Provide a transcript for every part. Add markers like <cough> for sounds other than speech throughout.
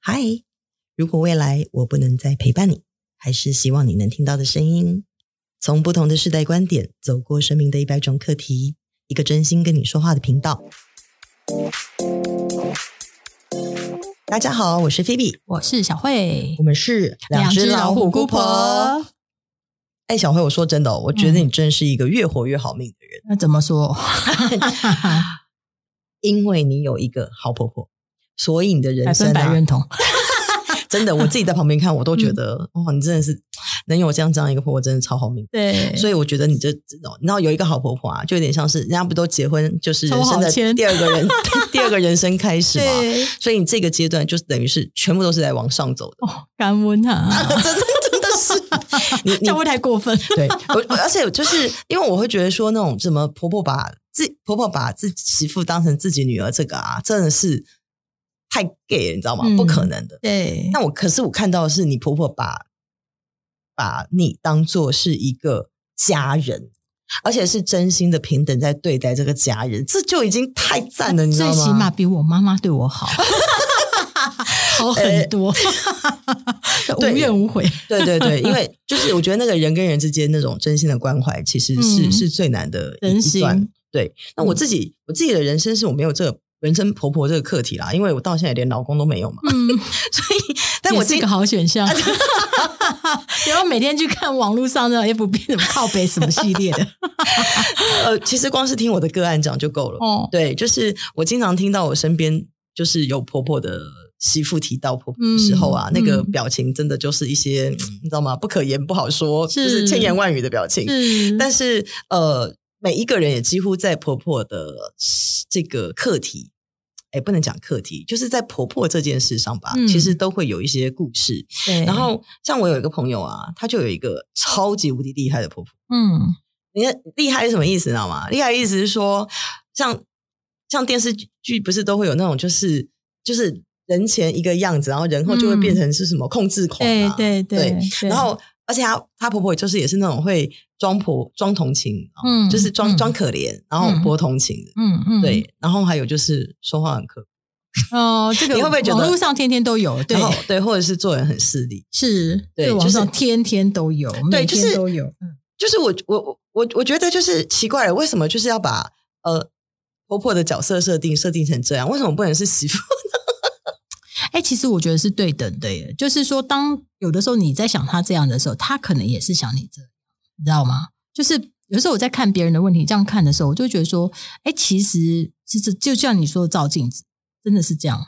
嗨，如果未来我不能再陪伴你，还是希望你能听到的声音。从不同的世代观点，走过生命的一百种课题，一个真心跟你说话的频道。大家好，我是菲比，我是小慧，我们是两只老虎姑婆。哎，小慧，我说真的哦，我觉得你真是一个越活越好命的人。那怎么说？<laughs> 因为你有一个好婆婆，所以你的人生啊，百分百认同。<laughs> 真的，我自己在旁边看，我都觉得，哇、嗯哦，你真的是能有这样这样一个婆婆，真的超好命。对，所以我觉得你这这种，然后有一个好婆婆啊，就有点像是人家不都结婚，就是人生的第二个人，<laughs> 第二个人生开始嘛。所以你这个阶段就是等于是全部都是在往上走的。哦，感恩啊，<laughs> 真的真的是，你你会不会太过分？对，我而且就是因为我会觉得说那种什么婆婆把自婆婆把自己媳妇当成自己女儿，这个啊，真的是。太 gay 了，你知道吗？不可能的。嗯、对，那我可是我看到的是你婆婆把把你当做是一个家人，而且是真心的平等在对待这个家人，这就已经太赞了，你知道吗？最起码比我妈妈对我好，<laughs> 好很多，<laughs> 无怨无悔。对对对，因为就是我觉得那个人跟人之间那种真心的关怀，其实是、嗯、是最难的一段。对，那我自己、嗯、我自己的人生是我没有这个。人生婆婆这个课题啦，因为我到现在连老公都没有嘛，嗯、<laughs> 所以但我这个好选项。然后每天去看网络上那 FB 什么靠北什么系列的，呃，其实光是听我的个案讲就够了。哦，对，就是我经常听到我身边就是有婆婆的媳妇提到婆婆的时候啊，嗯、那个表情真的就是一些、嗯、你知道吗？不可言不好说，是就是千言万语的表情。是但是呃。每一个人也几乎在婆婆的这个课题，哎，不能讲课题，就是在婆婆这件事上吧，嗯、其实都会有一些故事。对然后像我有一个朋友啊，他就有一个超级无敌厉害的婆婆。嗯，你看厉害是什么意思，你知道吗？厉害意思是说，像像电视剧不是都会有那种，就是就是人前一个样子，然后人后就会变成是什么控制狂对对，对，然后。而且她她婆婆就是也是那种会装婆装同情，嗯，就是装装可怜，然后博同情。的，嗯嗯，对，然后还有就是说话很刻薄，哦，这个 <laughs> 你会不会觉得网络上天天都有？对。对，或者是做人很势利，是，对，网上天天都有，对，就是都有，嗯，就是我我我我觉得就是奇怪了，为什么就是要把呃婆婆的角色设定设定成这样？为什么不能是媳妇？哎，其实我觉得是对等的耶，就是说，当有的时候你在想他这样的时候，他可能也是想你这样，你知道吗？就是有的时候我在看别人的问题，这样看的时候，我就会觉得说，哎，其实其实就像你说的照镜子，真的是这样。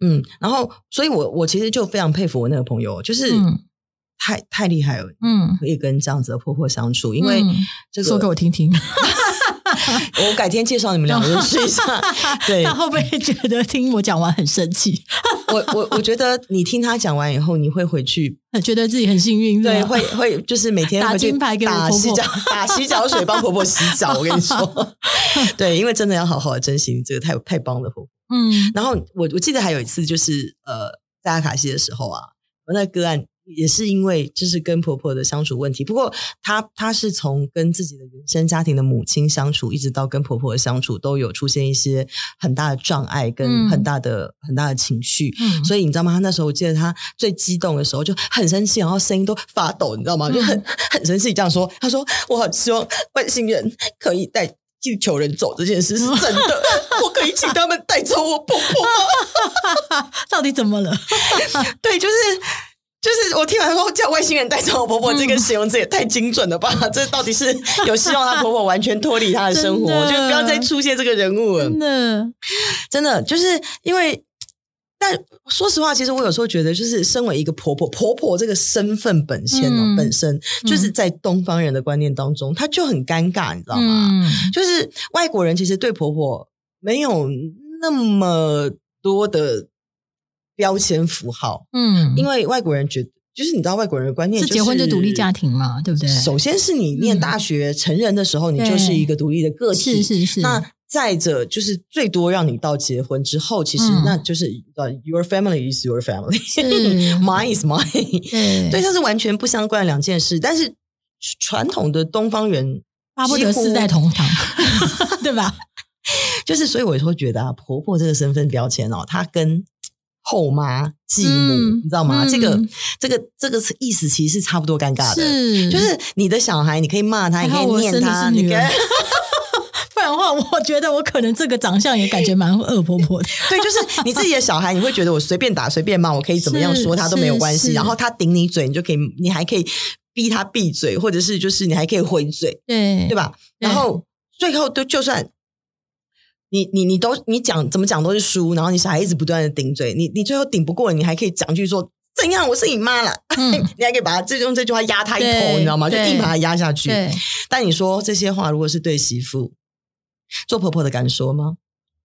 嗯，然后，所以我我其实就非常佩服我那个朋友，就是、嗯、太太厉害了，嗯，可以跟这样子的婆婆相处，因为这个、说给我听听。<laughs> <laughs> 我改天介绍你们两个认识一下，<laughs> 对，他会不会觉得听我讲完很生气？<laughs> 我我我觉得你听他讲完以后，你会回去觉得自己很幸运，对，会会就是每天打金牌给婆婆，打洗脚打洗脚水帮婆婆洗澡。我跟你说，对，因为真的要好好的珍惜这个太太棒的婆婆。嗯，然后我我记得还有一次就是呃，在阿卡西的时候啊，我那个个案。也是因为就是跟婆婆的相处问题，不过她她是从跟自己的原生家庭的母亲相处，一直到跟婆婆的相处，都有出现一些很大的障碍跟很大的、嗯、很大的情绪。嗯，所以你知道吗？她那时候我记得她最激动的时候就很生气，然后声音都发抖，你知道吗？就很很生气这样说：“她说我很希望外星人可以带地球人走，这件事是真的，<laughs> 我可以请他们带走我婆婆吗？<laughs> 到底怎么了？<laughs> 对，就是。”就是我听完说叫外星人带走我婆婆，这个形容词也太精准了吧？嗯、<laughs> 这到底是有希望她婆婆完全脱离她的生活，的就不要再出现这个人物了。真的，真的就是因为，但说实话，其实我有时候觉得，就是身为一个婆婆，婆婆这个身份本身哦，嗯、本身就是在东方人的观念当中，她就很尴尬，你知道吗？嗯、就是外国人其实对婆婆没有那么多的。标签符号，嗯，因为外国人觉得，就是你知道外国人的观念，就是结婚就独立家庭嘛，对不对？首先是你念大学成人的时候，你就是一个独立的个体，是是是。那再者就是最多让你到结婚之后，其实那就是呃，your family is your family，mine <laughs> is mine，对，<laughs> 这是完全不相关的两件事。但是传统的东方人巴不得四代同堂，<laughs> 对吧？就是所以我会觉得啊，婆婆这个身份标签哦，它跟后妈、继母，嗯、你知道吗？嗯、这个、这个、这个意思其实是差不多尴尬的，是就是你的小孩，你可以骂他，你可以念他，你可以。<laughs> 不然的话，我觉得我可能这个长相也感觉蛮恶婆婆的。<laughs> 对，就是你自己的小孩，你会觉得我随便打、随便骂，我可以怎么样说他都没有关系。然后他顶你嘴，你就可以，你还可以逼他闭嘴，或者是就是你还可以回嘴，对对吧？然后最后都就算。你你你都你讲怎么讲都是输，然后你小孩一直不断的顶嘴，你你最后顶不过，你还可以讲句说怎样？我是你妈了，嗯、<laughs> 你还可以把他这用这句话压他一头，你知道吗？就硬把他压下去。但你说这些话，如果是对媳妇做婆婆的敢说吗？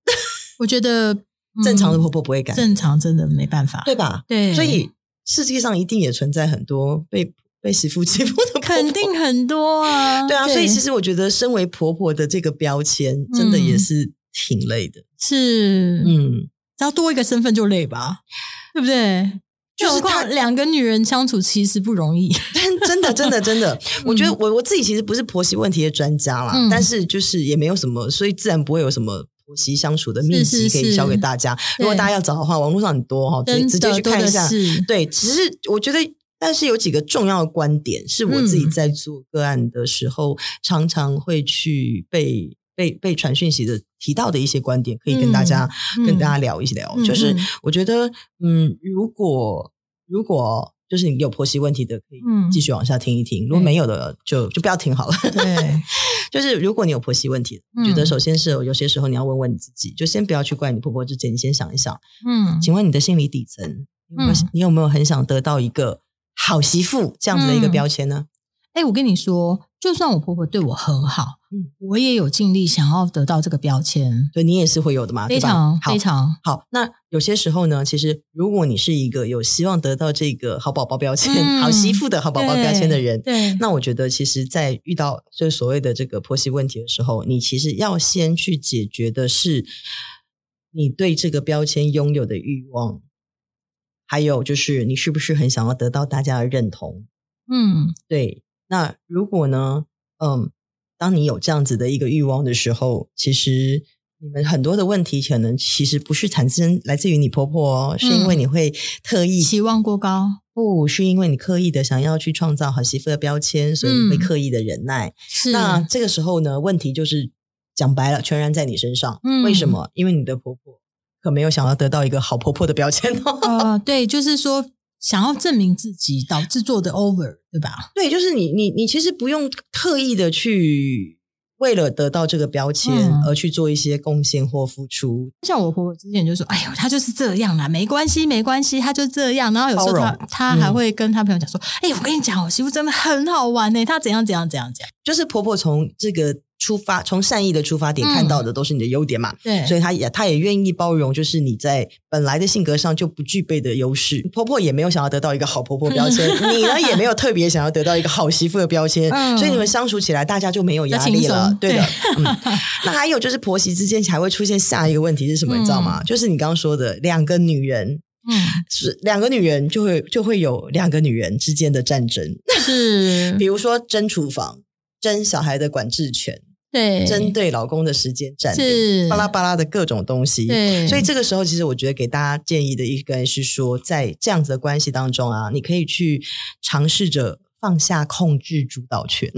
<laughs> 我觉得、嗯、正常的婆婆不会敢，正常真的没办法，对吧？对，所以世界上一定也存在很多被被媳妇欺负的婆婆，肯定很多啊。<laughs> 对啊，对所以其实我觉得身为婆婆的这个标签，真的也是。嗯挺累的，是，嗯，只要多一个身份就累吧，对不对？就是他两个女人相处其实不容易，但真的，真的，真的，<laughs> 我觉得我我自己其实不是婆媳问题的专家啦，嗯、但是就是也没有什么，所以自然不会有什么婆媳相处的秘籍可以教给大家。是是是如果大家要找的话，网络上很多哈，直接去看一下。对，只是我觉得，但是有几个重要的观点是我自己在做个案的时候，嗯、常常会去被。被被传讯息的提到的一些观点，可以跟大家、嗯、跟大家聊一聊。嗯、就是我觉得，嗯，如果如果就是你有婆媳问题的，可以继续往下听一听；嗯、如果没有的，就就不要听好了。对，<laughs> 就是如果你有婆媳问题，嗯、觉得首先是有些时候你要问问你自己，就先不要去怪你婆婆之前，你先想一想，嗯，请问你的心理底层，嗯、你有没有很想得到一个好媳妇这样子的一个标签呢？哎、嗯，我跟你说，就算我婆婆对我很好。嗯，我也有尽力想要得到这个标签，对，你也是会有的嘛，非常好非常好。那有些时候呢，其实如果你是一个有希望得到这个好宝宝标签、嗯、好媳妇的好宝宝标签的人，对，那我觉得其实，在遇到就是所谓的这个婆媳问题的时候，你其实要先去解决的是你对这个标签拥有的欲望，还有就是你是不是很想要得到大家的认同？嗯，对。那如果呢，嗯。当你有这样子的一个欲望的时候，其实你们很多的问题可能其实不是产生来自于你婆婆哦，嗯、是因为你会特意期望过高，不是因为你刻意的想要去创造好媳妇的标签，所以你会刻意的忍耐。嗯、是那这个时候呢，问题就是讲白了，全然在你身上。嗯、为什么？因为你的婆婆可没有想要得到一个好婆婆的标签哦。呃，对，就是说。想要证明自己，导致做的 over，对吧？对，就是你，你，你其实不用特意的去为了得到这个标签而去做一些贡献或付出。像我婆婆之前就说：“哎呦，她就是这样啦，没关系，没关系，她就这样。”然后有时候她她还会跟她朋友讲说：“哎，我跟你讲，我媳妇真的很好玩呢，她怎样怎样怎样怎样。”就是婆婆从这个。出发从善意的出发点看到的都是你的优点嘛？对，所以他也她也愿意包容，就是你在本来的性格上就不具备的优势。婆婆也没有想要得到一个好婆婆标签，<laughs> 你呢也没有特别想要得到一个好媳妇的标签，所以你们相处起来大家就没有压力了。对的，嗯那还有就是婆媳之间还会出现下一个问题是什么？你知道吗？就是你刚刚说的两个女人，嗯，是两个女人就会就会有两个女人之间的战争，是 <laughs> 比如说争厨房、争小孩的管制权。对，针对老公的时间占领，巴拉巴拉的各种东西。对，所以这个时候，其实我觉得给大家建议的一个是说，在这样子的关系当中啊，你可以去尝试着放下控制主导权，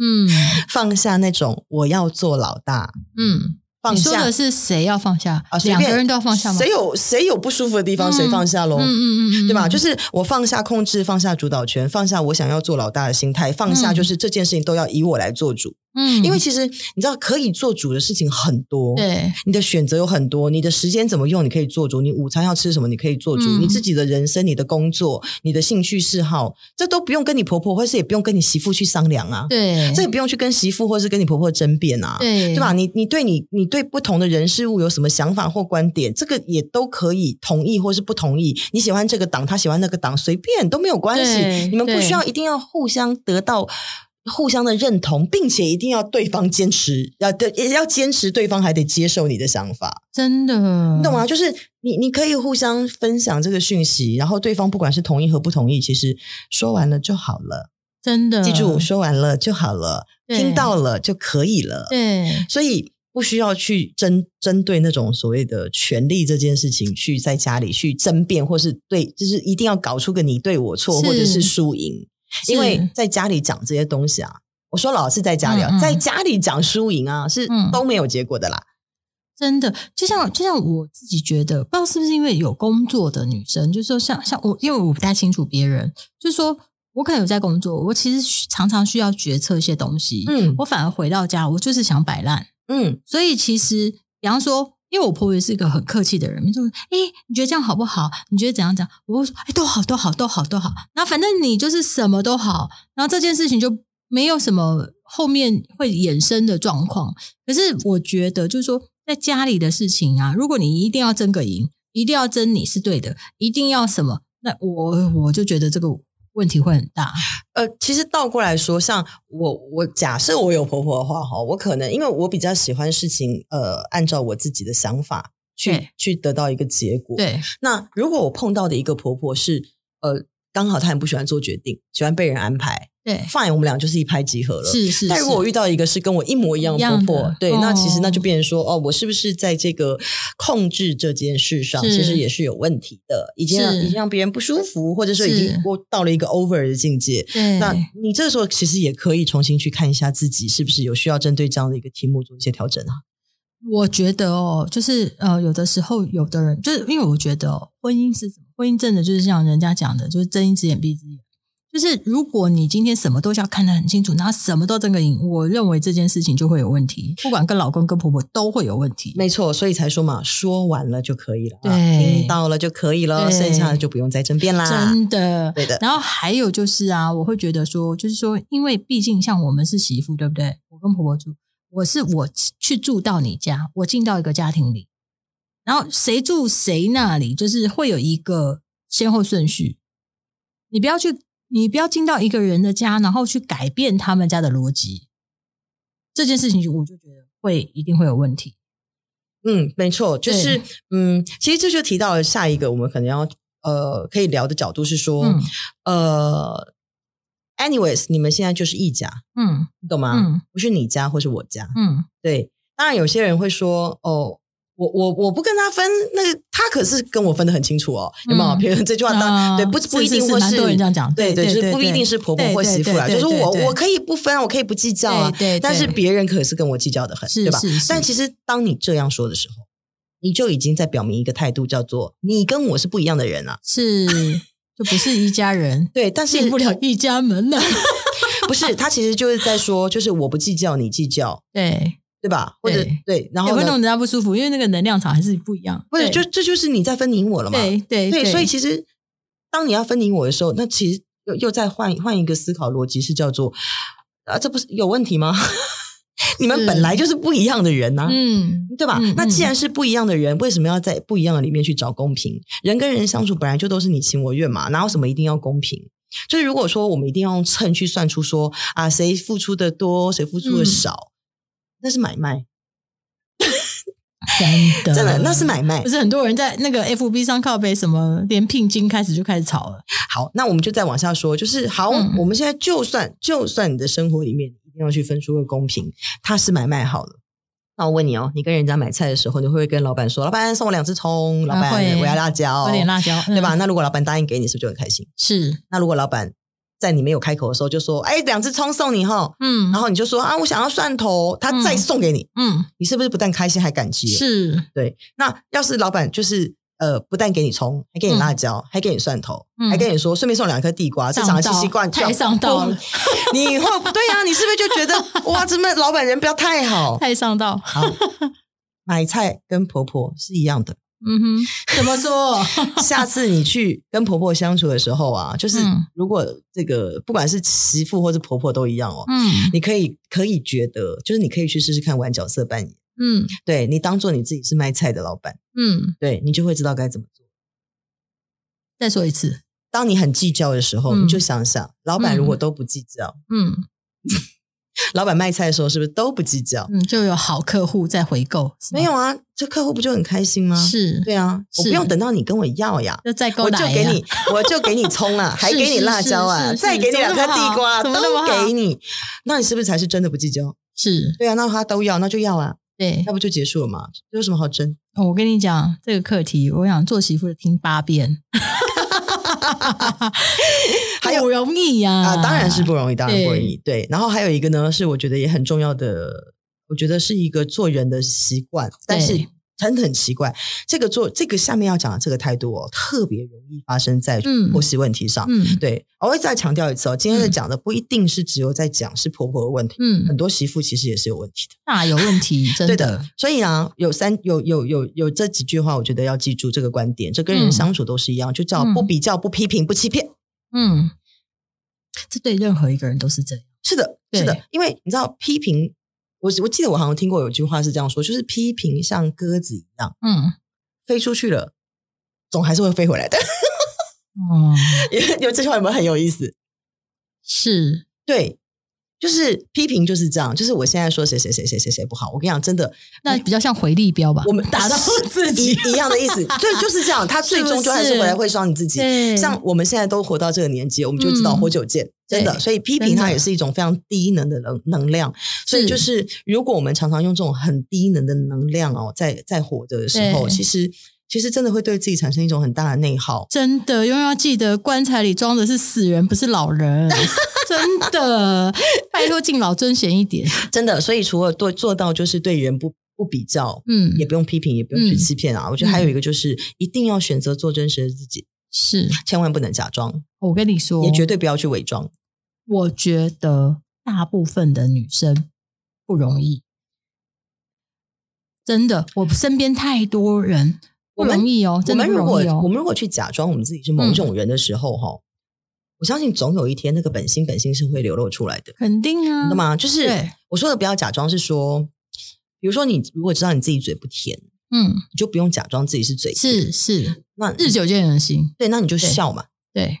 嗯，<laughs> 放下那种我要做老大，嗯。放下，你说的是谁要放下啊？两个人都要放下吗？谁有谁有不舒服的地方，谁放下喽？嗯嗯嗯，对吧？就是我放下控制，放下主导权，放下我想要做老大的心态，放下就是这件事情都要以我来做主。嗯，因为其实你知道，可以做主的事情很多，对，你的选择有很多，你的时间怎么用，你可以做主。你午餐要吃什么，你可以做主。你自己的人生、你的工作、你的兴趣嗜好，这都不用跟你婆婆，或是也不用跟你媳妇去商量啊。对，这也不用去跟媳妇或是跟你婆婆争辩啊。对，对吧？你你对你你。对不同的人事物有什么想法或观点，这个也都可以同意或是不同意。你喜欢这个党，他喜欢那个党，随便都没有关系。你们不需要一定要互相得到互相的认同，并且一定要对方坚持，要对也要坚持，对方还得接受你的想法。真的，你懂吗？就是你你可以互相分享这个讯息，然后对方不管是同意和不同意，其实说完了就好了。真的，记住，说完了就好了，对听到了就可以了。对，所以。不需要去针针对那种所谓的权利这件事情去在家里去争辩，或是对，就是一定要搞出个你对我错，或者是输赢。因为在家里讲这些东西啊，我说老是在家里啊，嗯嗯。在家里讲输赢啊，是都没有结果的啦。真的，就像就像我自己觉得，不知道是不是因为有工作的女生，就是说像像我，因为我不太清楚别人，就是说我可能有在工作，我其实常常需要决策一些东西，嗯，我反而回到家，我就是想摆烂，嗯，所以其实比方说，因为我婆婆是一个很客气的人，就说，哎，你觉得这样好不好？你觉得怎样讲？我会说，哎，都好，都好，都好，都好。那反正你就是什么都好，然后这件事情就没有什么后面会衍生的状况。可是我觉得，就是说。在家里的事情啊，如果你一定要争个赢，一定要争你是对的，一定要什么，那我我就觉得这个问题会很大。呃，其实倒过来说，像我我假设我有婆婆的话哈，我可能因为我比较喜欢事情，呃，按照我自己的想法去去得到一个结果。对，那如果我碰到的一个婆婆是呃。刚好她很不喜欢做决定，喜欢被人安排。对，fine，我们俩就是一拍即合了。是是，是。但如果我遇到一个是跟我一模一样的婆婆，对，哦、那其实那就变成说，哦，我是不是在这个控制这件事上，其实也是有问题的，已经让已经让别人不舒服，或者说已经过到了一个 over 的境界。对，那你这个时候其实也可以重新去看一下自己是不是有需要针对这样的一个题目做一些调整啊。我觉得哦，就是呃，有的时候有的人就是因为我觉得、哦、婚姻是什么？婚姻真的就是像人家讲的，就是睁一只眼闭一只眼。就是如果你今天什么都要看得很清楚，然后什么都争个赢，我认为这件事情就会有问题。不管跟老公跟婆婆都会有问题。没错，所以才说嘛，说完了就可以了，对，听到了就可以了，剩下的就不用再争辩啦。真的，对的。然后还有就是啊，我会觉得说，就是说，因为毕竟像我们是媳妇，对不对？我跟婆婆住。我是我去住到你家，我进到一个家庭里，然后谁住谁那里，就是会有一个先后顺序。你不要去，你不要进到一个人的家，然后去改变他们家的逻辑。这件事情，我就觉得会一定会有问题。嗯，没错，就是嗯，其实这就提到了下一个我们可能要呃可以聊的角度是说，嗯、呃。Anyways，你们现在就是一家，嗯，你懂吗？嗯，不是你家或是我家，嗯，对。当然，有些人会说，哦，我我我不跟他分，那个他可是跟我分的很清楚哦，有没有？比如这句话，当对不不一定或是这样讲，对对，就是不一定是婆婆或媳妇啦，就是我我可以不分，我可以不计较啊，对。但是别人可是跟我计较的很，对吧？但其实当你这样说的时候，你就已经在表明一个态度，叫做你跟我是不一样的人啊，是。<laughs> 就不是一家人，对，但是进不了一家门了。<laughs> 不是，他其实就是在说，就是我不计较，你计较，对对吧？或者对，然后也会弄人家不舒服，因为那个能量场还是不一样。或者，就这就是你在分你我了嘛？对对对，所以其实当你要分你我的时候，那其实又又再换换一个思考逻辑，是叫做啊，这不是有问题吗？<laughs> 你们本来就是不一样的人呐、啊，嗯，对吧？嗯、那既然是不一样的人，嗯、为什么要在不一样的里面去找公平？人跟人相处本来就都是你情我愿嘛，哪有什么一定要公平？就是如果说我们一定要用秤去算出说啊，谁付出的多，谁付出的少，嗯、那是买卖，<laughs> 真的真的那是买卖。不是很多人在那个 FB 上靠背什么，连聘金开始就开始吵了。好，那我们就再往下说，就是好，嗯、我们现在就算就算你的生活里面。一定要去分出个公平，它是买卖好了。那我问你哦，你跟人家买菜的时候，你会不会跟老板说：“老板送我两只葱，老板会我要辣椒，有点辣椒，对吧？”嗯、那如果老板答应给你，是不是就很开心？是。那如果老板在你没有开口的时候就说：“哎，两只葱送你哈。”嗯，然后你就说：“啊，我想要蒜头。”他再送给你，嗯，你是不是不但开心还感激？是对。那要是老板就是。呃，不但给你葱，还给你辣椒，还给你蒜头，还跟你说顺便送两颗地瓜，这长得奇奇怪怪，太上道了。<laughs> 你以后对呀？你是不是就觉得 <laughs> 哇，怎么老板人不要太好，太上道？好，买菜跟婆婆是一样的。嗯哼，<laughs> 怎么说？<laughs> 下次你去跟婆婆相处的时候啊，就是如果这个不管是媳妇或是婆婆都一样哦，嗯，你可以可以觉得，就是你可以去试试看玩角色扮演。嗯，对，你当做你自己是卖菜的老板，嗯，对，你就会知道该怎么做。再说一次，当你很计较的时候，嗯、你就想想，老板如果都不计较，嗯，<laughs> 老板卖菜的时候是不是都不计较？嗯，就有好客户在回购。没有啊，这客户不就很开心吗？是，对啊，我不用等到你跟我要呀，就再购我就给你，我就给你葱啊，<laughs> 还给你辣椒啊，再给你两颗地瓜，都给你，那你是不是才是真的不计较？是，对啊，那他都要，那就要啊。对，那不就结束了吗？有什么好争？哦，我跟你讲这个课题，我想做媳妇的听八遍，<laughs> 还有不容易呀啊，当然是不容易，当然不容易。对，然后还有一个呢，是我觉得也很重要的，我觉得是一个做人的习惯，但是。真的很奇怪，这个做这个下面要讲的这个态度哦，特别容易发生在婆媳问题上。嗯，嗯对，我会再强调一次哦，今天在讲的不一定是只有在讲是婆婆的问题，嗯，很多媳妇其实也是有问题的，那有问题，<laughs> 真的。对的，所以啊，有三有有有有这几句话，我觉得要记住这个观点，这跟人相处都是一样，嗯、就叫不比较、不批评、不欺骗。嗯，这对任何一个人都是这样。是的，是的，因为你知道批评。我我记得我好像听过有句话是这样说，就是批评像鸽子一样，嗯，飞出去了，总还是会飞回来的。哦、嗯，<laughs> 因为因为这句话有没有很有意思？是，对。就是批评就是这样，就是我现在说谁谁谁谁谁谁不好，我跟你讲，真的，那比较像回力镖吧。我们打到自己一样的意思，<laughs> 对，就是这样。他最终就还是回来会伤你自己。像我们现在都活到这个年纪，我们就知道活久见，真的。所以批评它也是一种非常低能的能能量。所以就是，如果我们常常用这种很低能的能量哦，在在活着的时候，其实。其实真的会对自己产生一种很大的内耗。真的，永远要记得棺材里装的是死人，不是老人。<laughs> 真的，拜托敬老尊贤一点。真的，所以除了做做到就是对人不不比较，嗯，也不用批评，也不用去欺骗啊。嗯、我觉得还有一个就是一定要选择做真实的自己，是千万不能假装。我跟你说，也绝对不要去伪装。我觉得大部分的女生不容易，真的，我身边太多人。不容易哦。我们如果我们如果去假装我们自己是某种人的时候，哈、嗯，我相信总有一天那个本心本性是会流露出来的。肯定啊，懂吗？就是我说的不要假装，是说，比如说你如果知道你自己嘴不甜，嗯，你就不用假装自己是嘴甜。是是，那日久见人心，对，那你就笑嘛，对，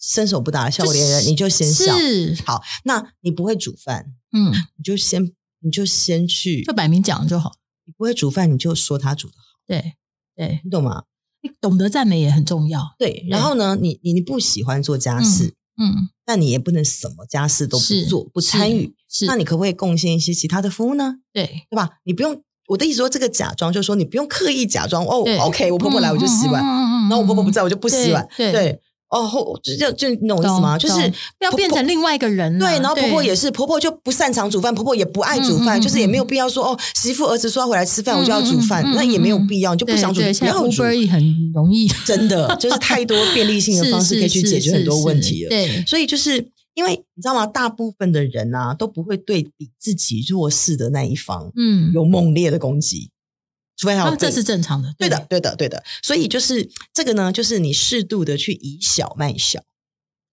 伸手不打笑脸人，你就先笑。是好，那你不会煮饭，嗯，你就先你就先去，就摆明讲就好。你不会煮饭，你就说他煮的好，对。对，你懂吗？你懂得赞美也很重要。对，然后呢，你你你不喜欢做家事，嗯，但你也不能什么家事都不做，不参与。是，那你可不可以贡献一些其他的服务呢？对，对吧？你不用，我的意思说，这个假装就是说，你不用刻意假装哦。OK，我婆婆来我就洗碗，然后我婆婆不在我就不洗碗。对。哦，就就就你懂我意思吗？就是不要变成另外一个人。对，然后婆婆也是，婆婆就不擅长煮饭，婆婆也不爱煮饭，就是也没有必要说哦，媳妇儿子说要回来吃饭，我就要煮饭，那也没有必要，你就不想煮，不要煮。很容易，<laughs> 真的就是太多便利性的方式可以去解决很多问题了。对，所以就是因为你知道吗？大部分的人啊都不会对比自己弱势的那一方，嗯，有猛烈的攻击。除非他，这是正常的。对的，对的，对的。所以就是这个呢，就是你适度的去以小卖小。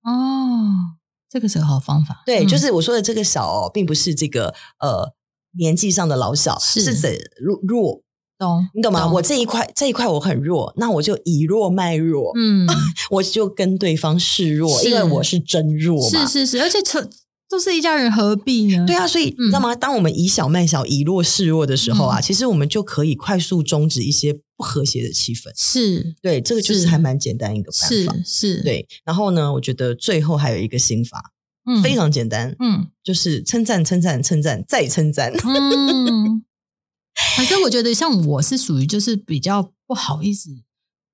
哦，这个是个好方法。对，就是我说的这个小哦，并不是这个呃年纪上的老小，是指弱弱。懂，你懂吗？我这一块这一块我很弱，那我就以弱卖弱。嗯，<laughs> 我就跟对方示弱，因为我是真弱嘛。是是是，而且成。都是一家人，何必呢？对啊，所以你知道吗？当我们以小卖小、以弱示弱的时候啊，其实我们就可以快速终止一些不和谐的气氛。是，对，这个就是还蛮简单一个办法。是，对。然后呢，我觉得最后还有一个心法，非常简单，嗯，就是称赞、称赞、称赞再称赞。嗯，反正我觉得像我是属于就是比较不好意思，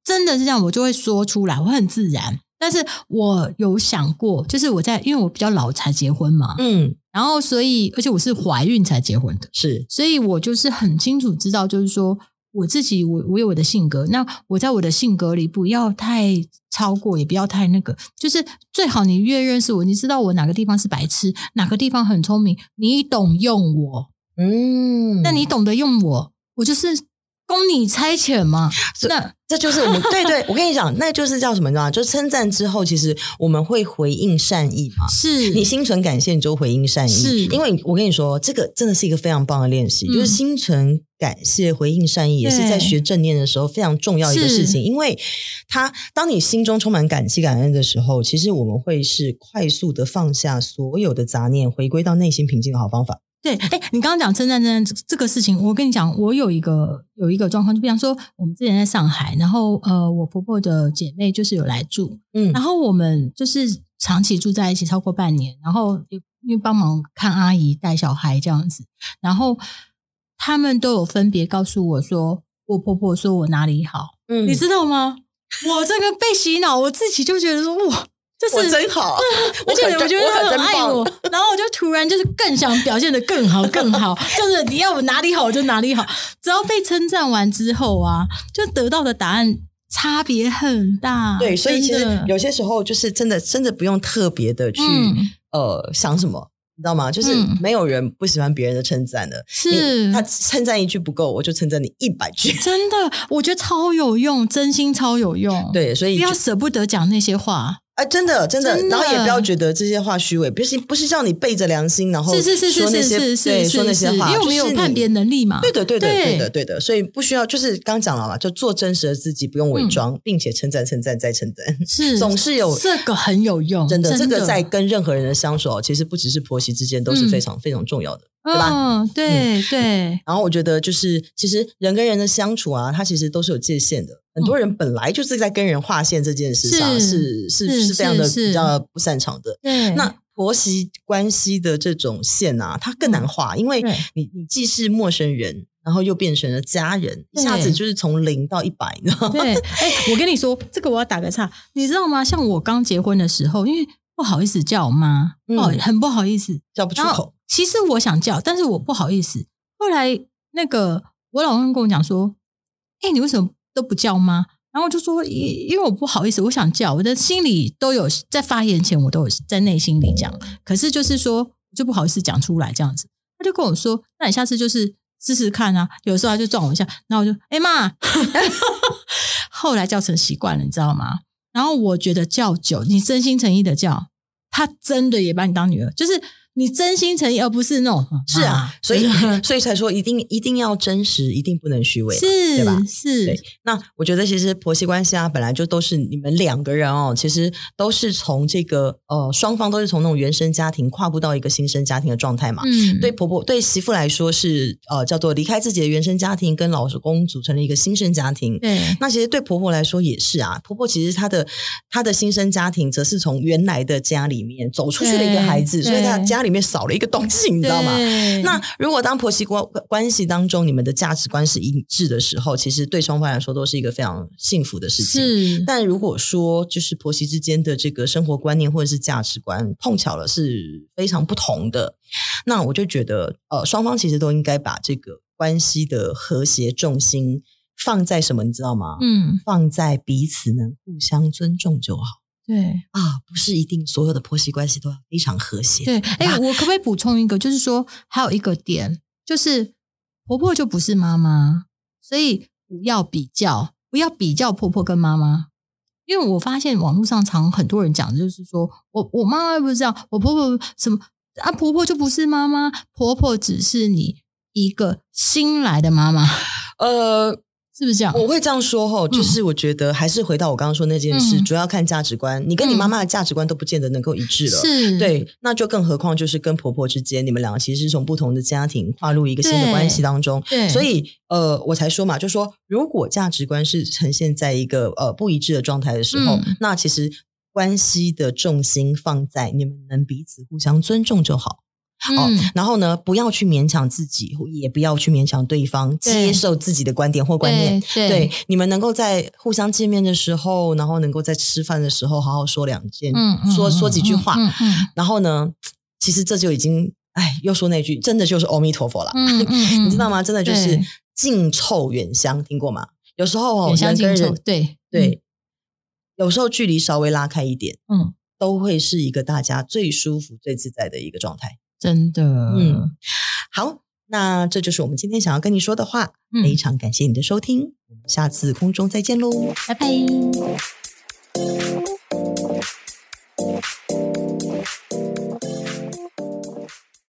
真的是这样，我就会说出来，我很自然。但是我有想过，就是我在，因为我比较老才结婚嘛，嗯，然后所以，而且我是怀孕才结婚的，是，所以我就是很清楚知道，就是说我自己，我我有我的性格，那我在我的性格里不要太超过，也不要太那个，就是最好你越认识我，你知道我哪个地方是白痴，哪个地方很聪明，你懂用我，嗯，那你懂得用我，我就是。供你差遣吗？那这就是我们 <laughs> 对对，我跟你讲，那就是叫什么呢？就称赞之后，其实我们会回应善意嘛。是你心存感谢，你就回应善意。是因为我跟你说，这个真的是一个非常棒的练习，嗯、就是心存感谢、回应善意，也是在学正念的时候非常重要一个事情。因为他当你心中充满感激、感恩的时候，其实我们会是快速的放下所有的杂念，回归到内心平静的好方法。对，哎，你刚刚讲称赞称赞这个事情，我跟你讲，我有一个有一个状况，就比方说，我们之前在上海，然后呃，我婆婆的姐妹就是有来住，嗯，然后我们就是长期住在一起超过半年，然后因为帮忙看阿姨带小孩这样子，然后他们都有分别告诉我说，我婆婆说我哪里好，嗯，你知道吗？我这个被洗脑，我自己就觉得说哇。就是我真好，而 <laughs> 且我觉得他很爱我，<laughs> 然后我就突然就是更想表现的更好更好，<laughs> 就是你要我哪里好我就哪里好，只要被称赞完之后啊，就得到的答案差别很大。对，所以其实有些时候就是真的真的不用特别的去、嗯、呃想什么。你知道吗？就是没有人不喜欢别人的称赞的。是，他称赞一句不够，我就称赞你一百句。真的，我觉得超有用，真心超有用。对，所以不要舍不得讲那些话。哎，真的，真的，然后也不要觉得这些话虚伪，不是不是叫你背着良心，然后说那些对说那些话，因为有判别能力嘛。对的，对的，对。的，对的，所以不需要，就是刚讲了嘛，就做真实的自己，不用伪装，并且称赞、称赞再称赞，是 <laughs> 总是有这个很有用，真的，这个在跟任何人的相处，其实不只是婆媳之间，都是非常非常重要的，对吧？对对。然后我觉得，就是其实人跟人的相处啊，它其实都是有界限的。很多人本来就是在跟人划线这件事上是是是，是非常的比较不擅长的。对，那婆媳关系的这种线啊，它更难画，因为你你既是陌生人，然后又变成了家人，一下子就是从零到一百，你知道吗？对，哎，我跟你说，这个我要打个岔，你知道吗？像我刚结婚的时候，因为不好意思叫我妈，哦，很不好意思叫不出口。其实我想叫，但是我不好意思。后来那个我老公跟我讲说，哎，你为什么？都不叫妈？然后我就说，因因为我不好意思，我想叫，我的心里都有在发言前，我都有在内心里讲，可是就是说就不好意思讲出来这样子。他就跟我说，那你下次就是试试看啊。有时候他就撞我一下，然后我就哎妈，<laughs> 后来叫成习惯了，你知道吗？然后我觉得叫久，你真心诚意的叫，他真的也把你当女儿，就是。你真心诚意，而不是那种是啊，所以 <laughs> 所以才说一定一定要真实，一定不能虚伪，是对吧？是。对，那我觉得其实婆媳关系啊，本来就都是你们两个人哦，其实都是从这个呃双方都是从那种原生家庭跨步到一个新生家庭的状态嘛。嗯。对婆婆对媳妇来说是呃叫做离开自己的原生家庭，跟老公组成了一个新生家庭。对。那其实对婆婆来说也是啊，婆婆其实她的她的新生家庭，则是从原来的家里面走出去的一个孩子，所以她家。里面少了一个东西，你知道吗？那如果当婆媳关关系当中，你们的价值观是一致的时候，其实对双方来说都是一个非常幸福的事情。是，但如果说就是婆媳之间的这个生活观念或者是价值观碰巧了是非常不同的，那我就觉得呃，双方其实都应该把这个关系的和谐重心放在什么，你知道吗？嗯，放在彼此能互相尊重就好。对啊，不是一定所有的婆媳关系都要非常和谐。对，哎，我可不可以补充一个？就是说，还有一个点，就是婆婆就不是妈妈，所以不要比较，不要比较婆婆跟妈妈。因为我发现网络上常很多人讲，就是说我我妈妈不是这样，我婆婆什么啊，婆婆就不是妈妈，婆婆只是你一个新来的妈妈。呃。是不是这样？我会这样说吼，就是我觉得还是回到我刚刚说那件事，嗯、主要看价值观。你跟你妈妈的价值观都不见得能够一致了，是。对，那就更何况就是跟婆婆之间，你们两个其实是从不同的家庭跨入一个新的关系当中，对，所以呃，我才说嘛，就说如果价值观是呈现在一个呃不一致的状态的时候，嗯、那其实关系的重心放在你们能彼此互相尊重就好。哦，然后呢，不要去勉强自己，也不要去勉强对方接受自己的观点或观念。对，对对，你们能够在互相见面的时候，然后能够在吃饭的时候好好说两件，说说几句话。嗯嗯、然后呢，其实这就已经，哎，又说那句，真的就是阿弥陀佛了。嗯嗯、<laughs> 你知道吗？真的就是近臭远香，听过吗？有时候哦，远香近臭，对对，有时候距离稍微拉开一点，嗯，都会是一个大家最舒服、最自在的一个状态。真的，嗯，好，那这就是我们今天想要跟你说的话。嗯，非常感谢你的收听，我们下次空中再见喽，拜拜。